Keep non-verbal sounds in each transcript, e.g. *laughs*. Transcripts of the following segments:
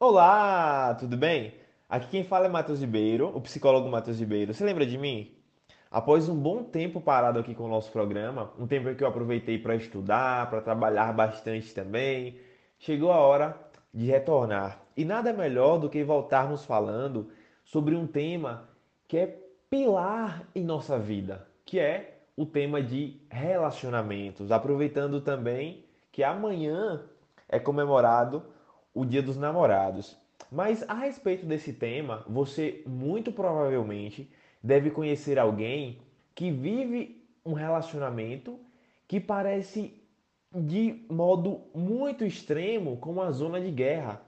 Olá, tudo bem? Aqui quem fala é Matheus Ribeiro, o psicólogo Matheus Ribeiro. Você lembra de mim? Após um bom tempo parado aqui com o nosso programa, um tempo que eu aproveitei para estudar, para trabalhar bastante também, chegou a hora de retornar. E nada melhor do que voltarmos falando sobre um tema que é pilar em nossa vida, que é o tema de relacionamentos. Aproveitando também que amanhã é comemorado o Dia dos Namorados. Mas a respeito desse tema, você muito provavelmente deve conhecer alguém que vive um relacionamento que parece de modo muito extremo com uma zona de guerra.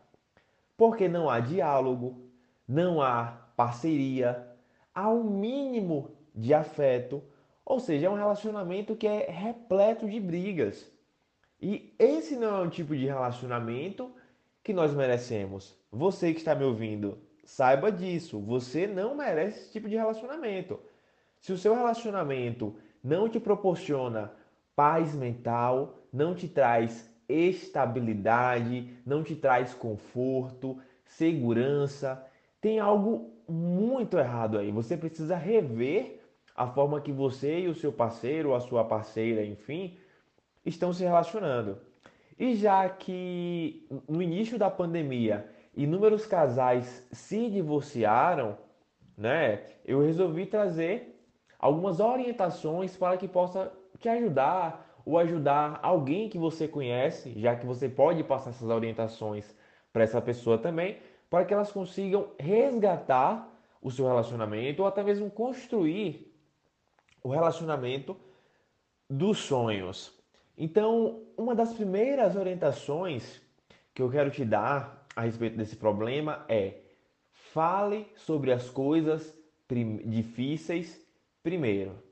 Porque não há diálogo, não há parceria, há um mínimo de afeto, ou seja, é um relacionamento que é repleto de brigas. E esse não é um tipo de relacionamento que nós merecemos. Você que está me ouvindo, saiba disso. Você não merece esse tipo de relacionamento. Se o seu relacionamento não te proporciona paz mental, não te traz estabilidade, não te traz conforto, segurança, tem algo muito errado aí. Você precisa rever a forma que você e o seu parceiro, a sua parceira, enfim, estão se relacionando. E já que no início da pandemia inúmeros casais se divorciaram, né, eu resolvi trazer algumas orientações para que possa te ajudar ou ajudar alguém que você conhece, já que você pode passar essas orientações para essa pessoa também, para que elas consigam resgatar o seu relacionamento ou até mesmo construir o relacionamento dos sonhos. Então, uma das primeiras orientações que eu quero te dar a respeito desse problema é fale sobre as coisas difíceis primeiro.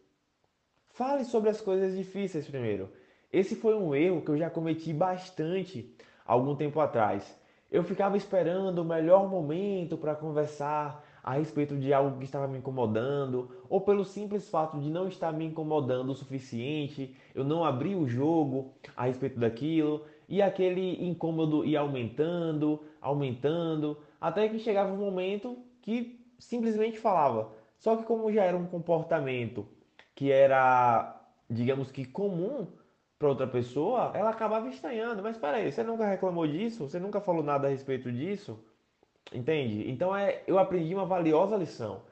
Fale sobre as coisas difíceis primeiro. Esse foi um erro que eu já cometi bastante algum tempo atrás. Eu ficava esperando o melhor momento para conversar a respeito de algo que estava me incomodando, ou pelo simples fato de não estar me incomodando o suficiente, eu não abri o jogo a respeito daquilo, e aquele incômodo ia aumentando, aumentando, até que chegava um momento que simplesmente falava. Só que como já era um comportamento que era, digamos que comum para outra pessoa, ela acabava estranhando. Mas peraí, você nunca reclamou disso? Você nunca falou nada a respeito disso? Entende? Então é, eu aprendi uma valiosa lição.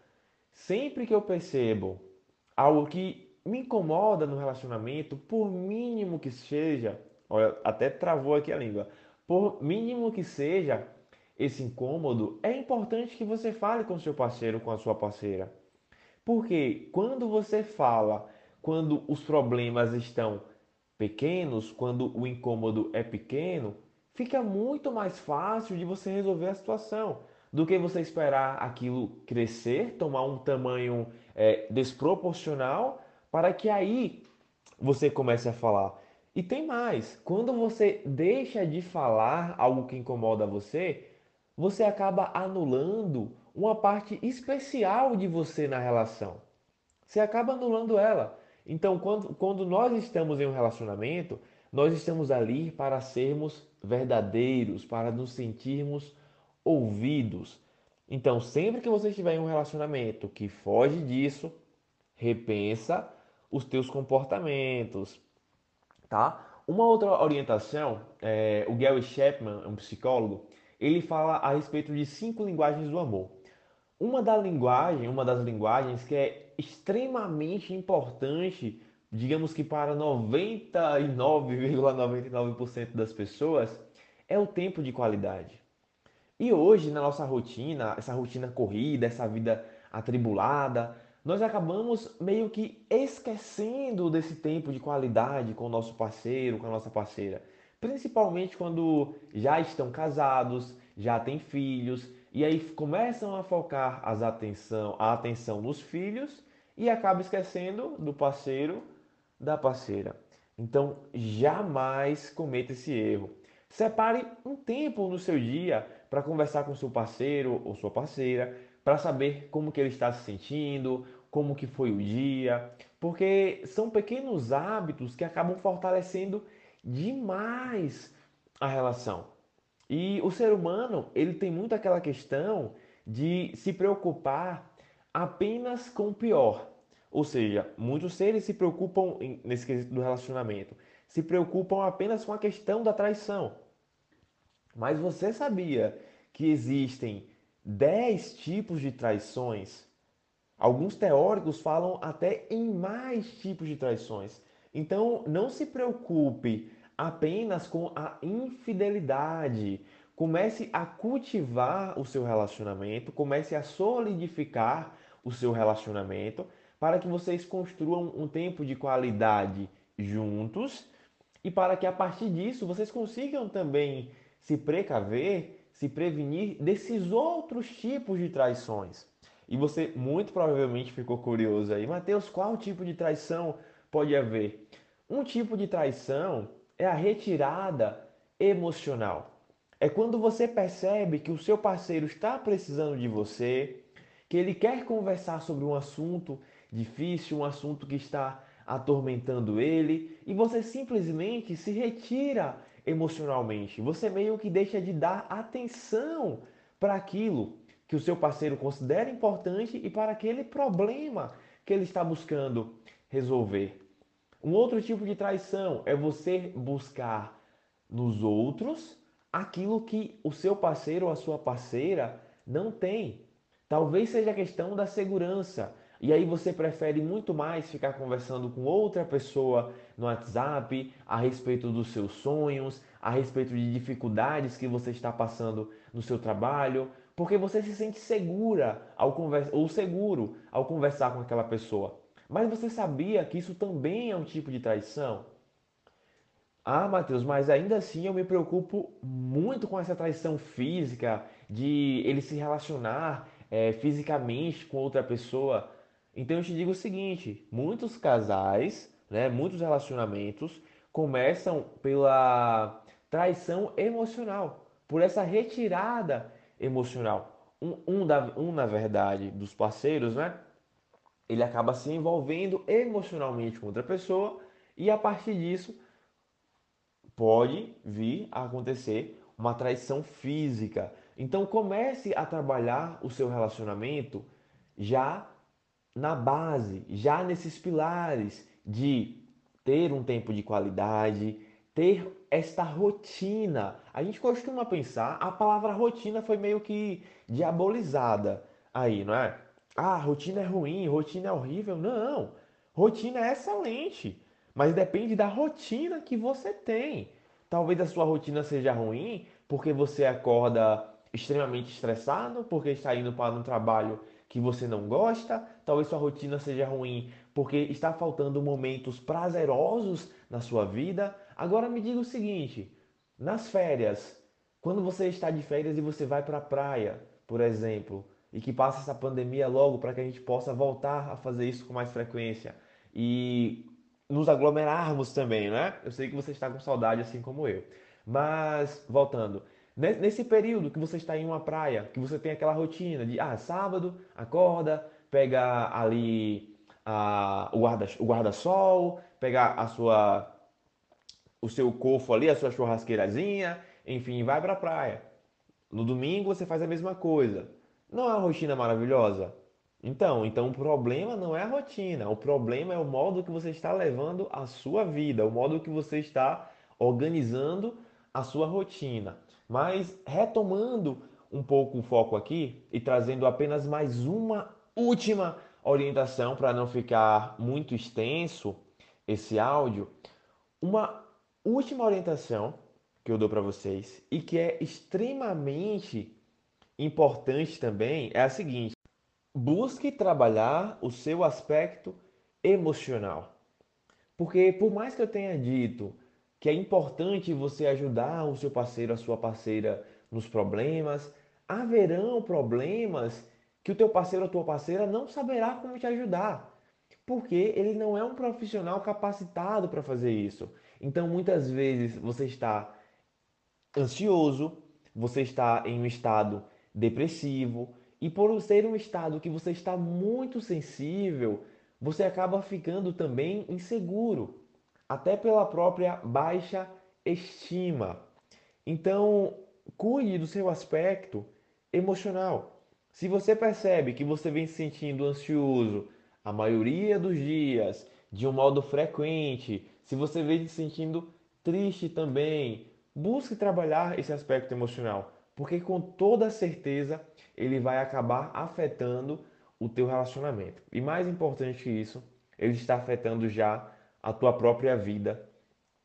Sempre que eu percebo algo que me incomoda no relacionamento, por mínimo que seja, olha, até travou aqui a língua, por mínimo que seja esse incômodo, é importante que você fale com seu parceiro, com a sua parceira. Porque quando você fala, quando os problemas estão pequenos, quando o incômodo é pequeno, fica muito mais fácil de você resolver a situação do que você esperar aquilo crescer, tomar um tamanho é, desproporcional, para que aí você comece a falar. E tem mais, quando você deixa de falar algo que incomoda você, você acaba anulando uma parte especial de você na relação. Você acaba anulando ela. Então, quando, quando nós estamos em um relacionamento, nós estamos ali para sermos verdadeiros, para nos sentirmos ouvidos. Então, sempre que você estiver em um relacionamento que foge disso, repensa os teus comportamentos, tá? Uma outra orientação, é, o Gary Chapman, um psicólogo, ele fala a respeito de cinco linguagens do amor. Uma da linguagem, uma das linguagens que é extremamente importante digamos que para 99,99% ,99 das pessoas, é o tempo de qualidade. E hoje, na nossa rotina, essa rotina corrida, essa vida atribulada, nós acabamos meio que esquecendo desse tempo de qualidade com o nosso parceiro, com a nossa parceira. Principalmente quando já estão casados, já têm filhos, e aí começam a focar as atenção, a atenção nos filhos e acaba esquecendo do parceiro da parceira. Então, jamais cometa esse erro. Separe um tempo no seu dia para conversar com seu parceiro ou sua parceira, para saber como que ele está se sentindo, como que foi o dia, porque são pequenos hábitos que acabam fortalecendo demais a relação. E o ser humano, ele tem muito aquela questão de se preocupar apenas com o pior. Ou seja, muitos seres se preocupam nesse quesito do relacionamento, se preocupam apenas com a questão da traição. Mas você sabia que existem 10 tipos de traições? Alguns teóricos falam até em mais tipos de traições. Então, não se preocupe apenas com a infidelidade. Comece a cultivar o seu relacionamento, comece a solidificar o seu relacionamento para que vocês construam um tempo de qualidade juntos e para que a partir disso vocês consigam também se precaver, se prevenir desses outros tipos de traições. E você muito provavelmente ficou curioso aí, Mateus, qual tipo de traição pode haver? Um tipo de traição é a retirada emocional. É quando você percebe que o seu parceiro está precisando de você, que ele quer conversar sobre um assunto difícil, um assunto que está atormentando ele, e você simplesmente se retira emocionalmente. Você meio que deixa de dar atenção para aquilo que o seu parceiro considera importante e para aquele problema que ele está buscando resolver. Um outro tipo de traição é você buscar nos outros aquilo que o seu parceiro ou a sua parceira não tem. Talvez seja a questão da segurança. E aí você prefere muito mais ficar conversando com outra pessoa no WhatsApp a respeito dos seus sonhos, a respeito de dificuldades que você está passando no seu trabalho, porque você se sente segura ao conversar ou seguro ao conversar com aquela pessoa. Mas você sabia que isso também é um tipo de traição? Ah, Matheus, mas ainda assim eu me preocupo muito com essa traição física, de ele se relacionar é, fisicamente com outra pessoa. Então eu te digo o seguinte: muitos casais, né, muitos relacionamentos começam pela traição emocional, por essa retirada emocional. Um, um, da, um na verdade, dos parceiros, né? ele acaba se envolvendo emocionalmente com outra pessoa e a partir disso pode vir a acontecer uma traição física. Então comece a trabalhar o seu relacionamento já na base, já nesses pilares de ter um tempo de qualidade, ter esta rotina. A gente costuma pensar, a palavra rotina foi meio que diabolizada aí, não é? Ah, rotina é ruim, rotina é horrível. Não, rotina é excelente, mas depende da rotina que você tem. Talvez a sua rotina seja ruim porque você acorda extremamente estressado, porque está indo para um trabalho que você não gosta. Talvez sua rotina seja ruim porque está faltando momentos prazerosos na sua vida. Agora me diga o seguinte: nas férias, quando você está de férias e você vai para a praia, por exemplo, e que passe essa pandemia logo para que a gente possa voltar a fazer isso com mais frequência e nos aglomerarmos também, né? Eu sei que você está com saudade assim como eu. Mas voltando, nesse período que você está em uma praia, que você tem aquela rotina de ah, sábado, acorda, pega ali a, o guarda-sol, guarda pega a sua o seu cofo ali, a sua churrasqueirazinha, enfim, vai para a praia. No domingo você faz a mesma coisa. Não é uma rotina maravilhosa? Então, então o problema não é a rotina, o problema é o modo que você está levando a sua vida, o modo que você está organizando a sua rotina. Mas retomando um pouco o foco aqui e trazendo apenas mais uma última orientação para não ficar muito extenso esse áudio, uma última orientação que eu dou para vocês e que é extremamente importante também é a seguinte: busque trabalhar o seu aspecto emocional. Porque por mais que eu tenha dito que é importante você ajudar o seu parceiro, a sua parceira nos problemas, haverão problemas que o teu parceiro ou tua parceira não saberá como te ajudar, porque ele não é um profissional capacitado para fazer isso. Então, muitas vezes você está ansioso, você está em um estado depressivo. E por ser um estado que você está muito sensível, você acaba ficando também inseguro, até pela própria baixa estima. Então, cuide do seu aspecto emocional. Se você percebe que você vem se sentindo ansioso a maioria dos dias, de um modo frequente, se você vem se sentindo triste também, busque trabalhar esse aspecto emocional, porque com toda certeza ele vai acabar afetando o teu relacionamento. E mais importante que isso, ele está afetando já a tua própria vida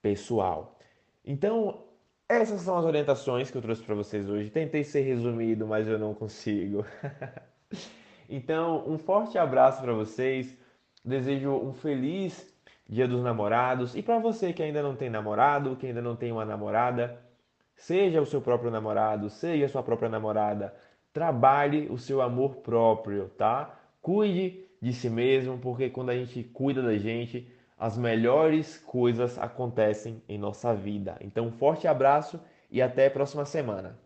pessoal. Então, essas são as orientações que eu trouxe para vocês hoje. Tentei ser resumido, mas eu não consigo. *laughs* então, um forte abraço para vocês. Desejo um feliz Dia dos Namorados. E para você que ainda não tem namorado, que ainda não tem uma namorada, seja o seu próprio namorado, seja a sua própria namorada, trabalhe o seu amor próprio, tá? Cuide de si mesmo, porque quando a gente cuida da gente, as melhores coisas acontecem em nossa vida. Então, um forte abraço e até a próxima semana.